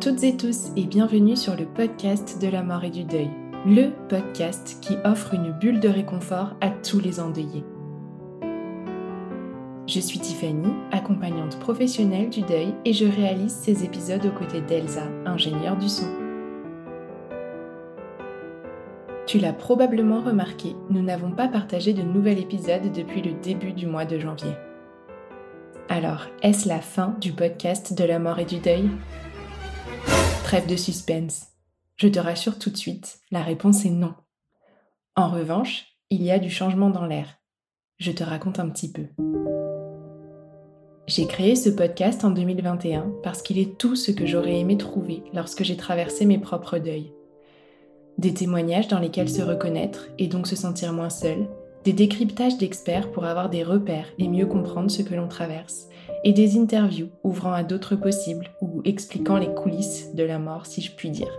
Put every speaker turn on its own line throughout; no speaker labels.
toutes et tous et bienvenue sur le podcast de la mort et du deuil, le podcast qui offre une bulle de réconfort à tous les endeuillés. Je suis Tiffany, accompagnante professionnelle du deuil et je réalise ces épisodes aux côtés d'Elsa, ingénieure du son. Tu l'as probablement remarqué, nous n'avons pas partagé de nouvel épisode depuis le début du mois de janvier. Alors, est-ce la fin du podcast de la mort et du deuil? Trêve de suspense. Je te rassure tout de suite, la réponse est non. En revanche, il y a du changement dans l'air. Je te raconte un petit peu. J'ai créé ce podcast en 2021 parce qu'il est tout ce que j'aurais aimé trouver lorsque j'ai traversé mes propres deuils. Des témoignages dans lesquels se reconnaître et donc se sentir moins seul, des décryptages d'experts pour avoir des repères et mieux comprendre ce que l'on traverse, et des interviews ouvrant à d'autres possibles ou expliquant les coulisses de la mort, si je puis dire.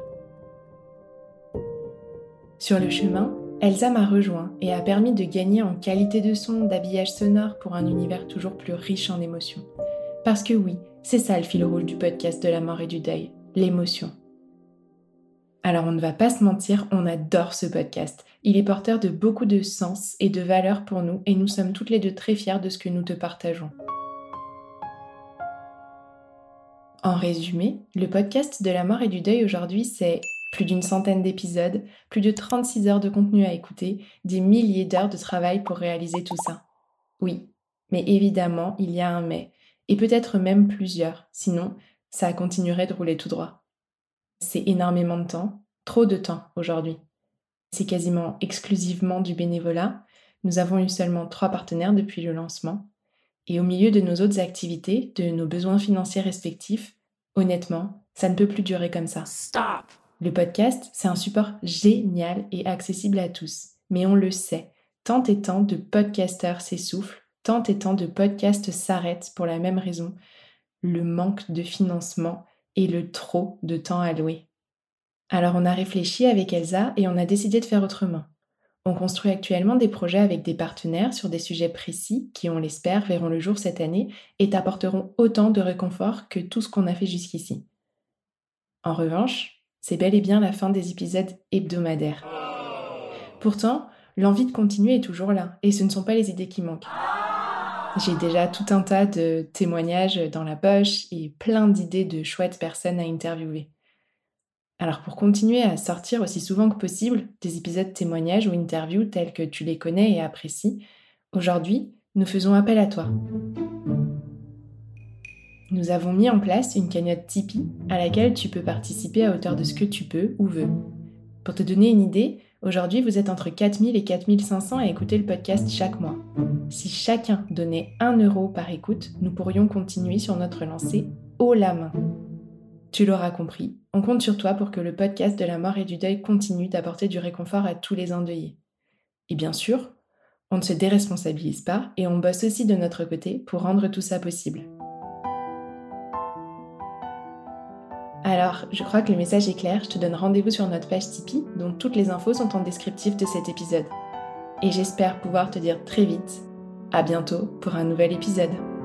Sur le chemin, Elsa m'a rejoint et a permis de gagner en qualité de son, d'habillage sonore pour un univers toujours plus riche en émotions. Parce que oui, c'est ça le fil rouge du podcast de la mort et du deuil, l'émotion. Alors on ne va pas se mentir, on adore ce podcast. Il est porteur de beaucoup de sens et de valeur pour nous et nous sommes toutes les deux très fiers de ce que nous te partageons. En résumé, le podcast de la mort et du deuil aujourd'hui, c'est plus d'une centaine d'épisodes, plus de 36 heures de contenu à écouter, des milliers d'heures de travail pour réaliser tout ça. Oui, mais évidemment, il y a un mais, et peut-être même plusieurs, sinon ça continuerait de rouler tout droit. C'est énormément de temps, trop de temps aujourd'hui. C'est quasiment exclusivement du bénévolat. Nous avons eu seulement trois partenaires depuis le lancement. Et au milieu de nos autres activités, de nos besoins financiers respectifs, honnêtement, ça ne peut plus durer comme ça.
Stop.
Le podcast, c'est un support génial et accessible à tous. Mais on le sait, tant et tant de podcasteurs s'essoufflent, tant et tant de podcasts s'arrêtent pour la même raison, le manque de financement et le trop de temps alloué. Alors on a réfléchi avec Elsa et on a décidé de faire autrement. On construit actuellement des projets avec des partenaires sur des sujets précis qui, on l'espère, verront le jour cette année et t'apporteront autant de réconfort que tout ce qu'on a fait jusqu'ici. En revanche, c'est bel et bien la fin des épisodes hebdomadaires. Pourtant, l'envie de continuer est toujours là, et ce ne sont pas les idées qui manquent. J'ai déjà tout un tas de témoignages dans la poche et plein d'idées de chouettes personnes à interviewer. Alors pour continuer à sortir aussi souvent que possible des épisodes témoignages ou interviews tels que tu les connais et apprécies, aujourd'hui, nous faisons appel à toi. Nous avons mis en place une cagnotte Tipeee à laquelle tu peux participer à hauteur de ce que tu peux ou veux. Pour te donner une idée, Aujourd'hui, vous êtes entre 4000 et 4500 à écouter le podcast chaque mois. Si chacun donnait 1 euro par écoute, nous pourrions continuer sur notre lancée haut la main. Tu l'auras compris, on compte sur toi pour que le podcast de la mort et du deuil continue d'apporter du réconfort à tous les endeuillés. Et bien sûr, on ne se déresponsabilise pas et on bosse aussi de notre côté pour rendre tout ça possible. Alors, je crois que le message est clair, je te donne rendez-vous sur notre page Tipeee, dont toutes les infos sont en descriptif de cet épisode. Et j'espère pouvoir te dire très vite, à bientôt pour un nouvel épisode.